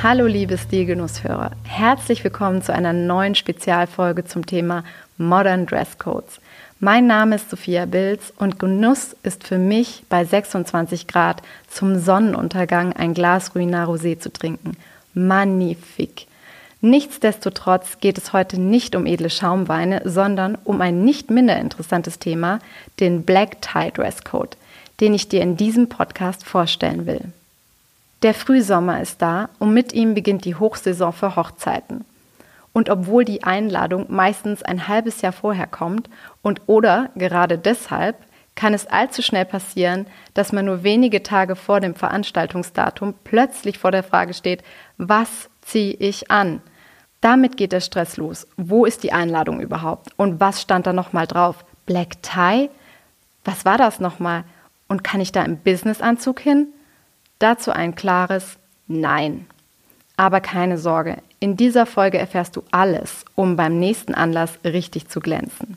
Hallo liebe Stilgenusshörer, herzlich willkommen zu einer neuen Spezialfolge zum Thema Modern Dresscodes. Mein Name ist Sophia Bilz und Genuss ist für mich bei 26 Grad zum Sonnenuntergang ein Glas Ruinar Rosé zu trinken. Magnifik. Nichtsdestotrotz geht es heute nicht um edle Schaumweine, sondern um ein nicht minder interessantes Thema, den Black Tie Dresscode, den ich dir in diesem Podcast vorstellen will. Der Frühsommer ist da und mit ihm beginnt die Hochsaison für Hochzeiten. Und obwohl die Einladung meistens ein halbes Jahr vorher kommt und oder gerade deshalb, kann es allzu schnell passieren, dass man nur wenige Tage vor dem Veranstaltungsdatum plötzlich vor der Frage steht, was ziehe ich an? Damit geht der Stress los. Wo ist die Einladung überhaupt? Und was stand da nochmal drauf? Black Tie? Was war das nochmal? Und kann ich da im Businessanzug hin? Dazu ein klares Nein. Aber keine Sorge, in dieser Folge erfährst du alles, um beim nächsten Anlass richtig zu glänzen.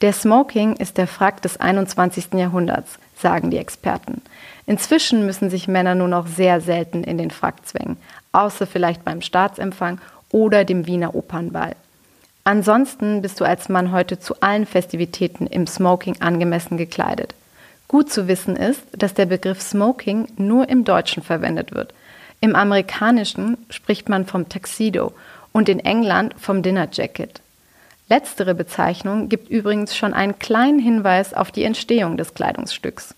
Der Smoking ist der Frack des 21. Jahrhunderts, sagen die Experten. Inzwischen müssen sich Männer nur noch sehr selten in den Frack zwängen, außer vielleicht beim Staatsempfang oder dem Wiener Opernball. Ansonsten bist du als Mann heute zu allen Festivitäten im Smoking angemessen gekleidet. Gut zu wissen ist, dass der Begriff Smoking nur im Deutschen verwendet wird. Im Amerikanischen spricht man vom Tuxedo und in England vom Dinner Jacket. Letztere Bezeichnung gibt übrigens schon einen kleinen Hinweis auf die Entstehung des Kleidungsstücks.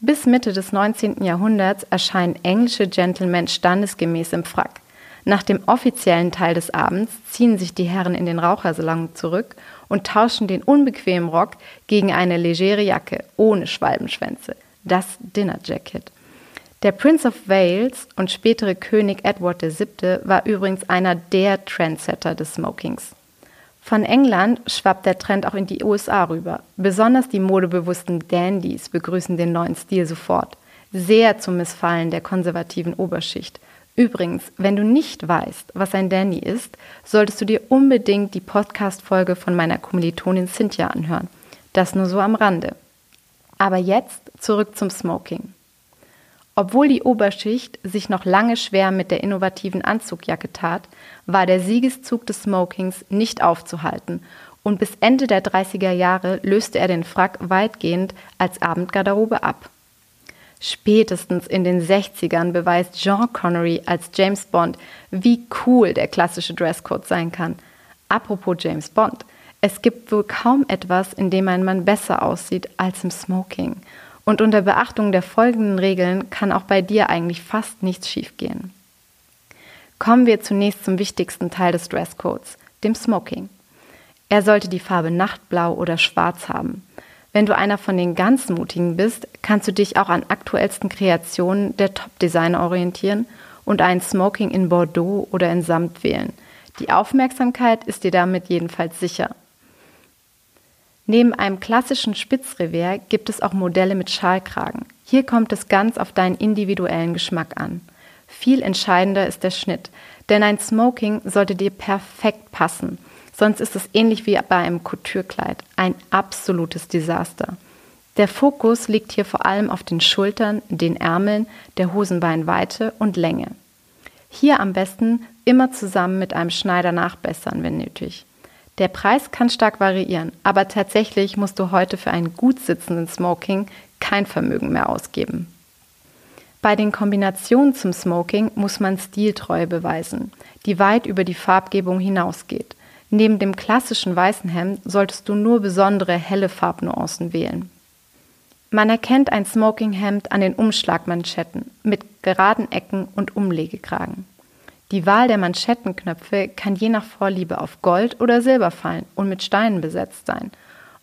Bis Mitte des 19. Jahrhunderts erscheinen englische Gentlemen standesgemäß im Frack. Nach dem offiziellen Teil des Abends ziehen sich die Herren in den Rauchersalon zurück und tauschen den unbequemen Rock gegen eine legere Jacke ohne Schwalbenschwänze, das Dinner Jacket. Der Prince of Wales und spätere König Edward VII. war übrigens einer der Trendsetter des Smokings. Von England schwappt der Trend auch in die USA rüber. Besonders die modebewussten Dandys begrüßen den neuen Stil sofort. Sehr zum Missfallen der konservativen Oberschicht – Übrigens, wenn du nicht weißt, was ein Dandy ist, solltest du dir unbedingt die Podcast-Folge von meiner Kommilitonin Cynthia anhören. Das nur so am Rande. Aber jetzt zurück zum Smoking. Obwohl die Oberschicht sich noch lange schwer mit der innovativen Anzugjacke tat, war der Siegeszug des Smokings nicht aufzuhalten und bis Ende der 30er Jahre löste er den Frack weitgehend als Abendgarderobe ab. Spätestens in den 60ern beweist Jean Connery als James Bond, wie cool der klassische Dresscode sein kann. Apropos James Bond, es gibt wohl kaum etwas, in dem ein Mann besser aussieht als im Smoking. Und unter Beachtung der folgenden Regeln kann auch bei dir eigentlich fast nichts schiefgehen. Kommen wir zunächst zum wichtigsten Teil des Dresscodes, dem Smoking. Er sollte die Farbe Nachtblau oder Schwarz haben. Wenn du einer von den ganz Mutigen bist, kannst du dich auch an aktuellsten Kreationen der Top-Designer orientieren und einen Smoking in Bordeaux oder in Samt wählen. Die Aufmerksamkeit ist dir damit jedenfalls sicher. Neben einem klassischen Spitzrevers gibt es auch Modelle mit Schalkragen. Hier kommt es ganz auf deinen individuellen Geschmack an. Viel entscheidender ist der Schnitt, denn ein Smoking sollte dir perfekt passen – Sonst ist es ähnlich wie bei einem Couturekleid, ein absolutes Desaster. Der Fokus liegt hier vor allem auf den Schultern, den Ärmeln, der Hosenbeinweite und Länge. Hier am besten immer zusammen mit einem Schneider nachbessern, wenn nötig. Der Preis kann stark variieren, aber tatsächlich musst du heute für einen gut sitzenden Smoking kein Vermögen mehr ausgeben. Bei den Kombinationen zum Smoking muss man Stiltreue beweisen, die weit über die Farbgebung hinausgeht. Neben dem klassischen weißen Hemd solltest du nur besondere helle Farbnuancen wählen. Man erkennt ein Smokinghemd an den Umschlagmanschetten mit geraden Ecken und Umlegekragen. Die Wahl der Manschettenknöpfe kann je nach Vorliebe auf Gold oder Silber fallen und mit Steinen besetzt sein.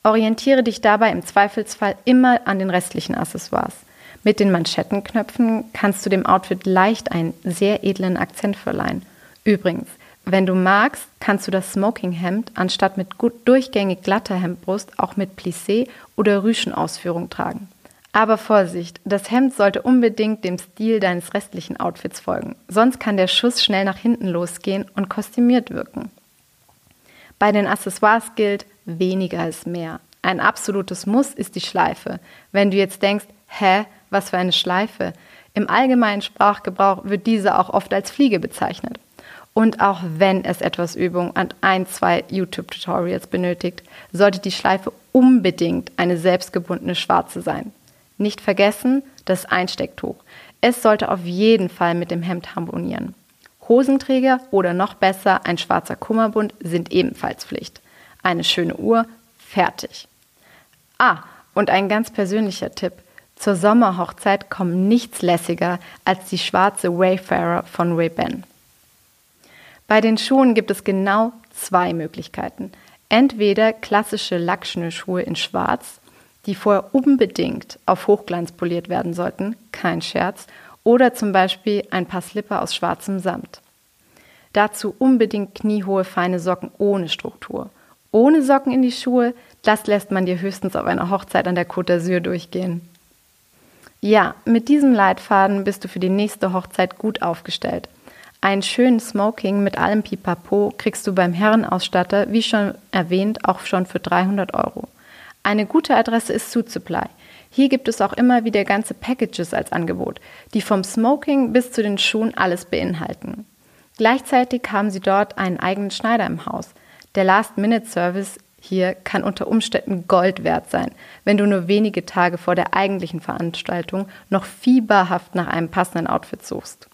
Orientiere dich dabei im Zweifelsfall immer an den restlichen Accessoires. Mit den Manschettenknöpfen kannst du dem Outfit leicht einen sehr edlen Akzent verleihen. Übrigens, wenn du magst, kannst du das Smokinghemd anstatt mit gut durchgängig glatter Hemdbrust auch mit Plissé oder Rüschenausführung tragen. Aber Vorsicht, das Hemd sollte unbedingt dem Stil deines restlichen Outfits folgen, sonst kann der Schuss schnell nach hinten losgehen und kostümiert wirken. Bei den Accessoires gilt, weniger ist mehr. Ein absolutes Muss ist die Schleife. Wenn du jetzt denkst, hä, was für eine Schleife? Im allgemeinen Sprachgebrauch wird diese auch oft als Fliege bezeichnet. Und auch wenn es etwas Übung und ein, zwei YouTube-Tutorials benötigt, sollte die Schleife unbedingt eine selbstgebundene schwarze sein. Nicht vergessen, das Einstecktuch. Es sollte auf jeden Fall mit dem Hemd harmonieren. Hosenträger oder noch besser ein schwarzer Kummerbund sind ebenfalls Pflicht. Eine schöne Uhr, fertig. Ah, und ein ganz persönlicher Tipp. Zur Sommerhochzeit kommt nichts lässiger als die schwarze Wayfarer von Ray-Ban. Bei den Schuhen gibt es genau zwei Möglichkeiten. Entweder klassische Lackschnürschuhe in Schwarz, die vorher unbedingt auf Hochglanz poliert werden sollten, kein Scherz, oder zum Beispiel ein paar Slipper aus schwarzem Samt. Dazu unbedingt kniehohe feine Socken ohne Struktur. Ohne Socken in die Schuhe, das lässt man dir höchstens auf einer Hochzeit an der Côte d'Azur durchgehen. Ja, mit diesem Leitfaden bist du für die nächste Hochzeit gut aufgestellt. Einen schönen Smoking mit allem Pipapo kriegst du beim Herrenausstatter, wie schon erwähnt, auch schon für 300 Euro. Eine gute Adresse ist Suzupply. Hier gibt es auch immer wieder ganze Packages als Angebot, die vom Smoking bis zu den Schuhen alles beinhalten. Gleichzeitig haben sie dort einen eigenen Schneider im Haus. Der Last-Minute-Service hier kann unter Umständen Gold wert sein, wenn du nur wenige Tage vor der eigentlichen Veranstaltung noch fieberhaft nach einem passenden Outfit suchst.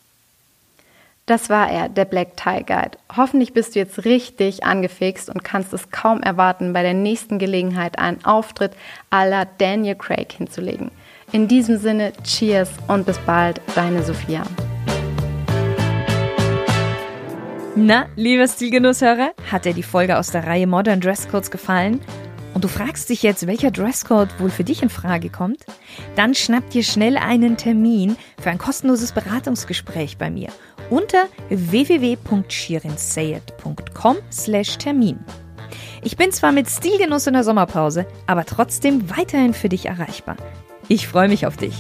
Das war er, der Black Tie Guide. Hoffentlich bist du jetzt richtig angefixt und kannst es kaum erwarten, bei der nächsten Gelegenheit einen Auftritt la Daniel Craig hinzulegen. In diesem Sinne, Cheers und bis bald, deine Sophia. Na, lieber Stilgenusshörer, hat dir die Folge aus der Reihe Modern Dresscodes gefallen? Und du fragst dich jetzt, welcher Dresscode wohl für dich in Frage kommt? Dann schnapp dir schnell einen Termin für ein kostenloses Beratungsgespräch bei mir unter www.shirinsayed.com slash Termin. Ich bin zwar mit Stilgenuss in der Sommerpause, aber trotzdem weiterhin für dich erreichbar. Ich freue mich auf dich.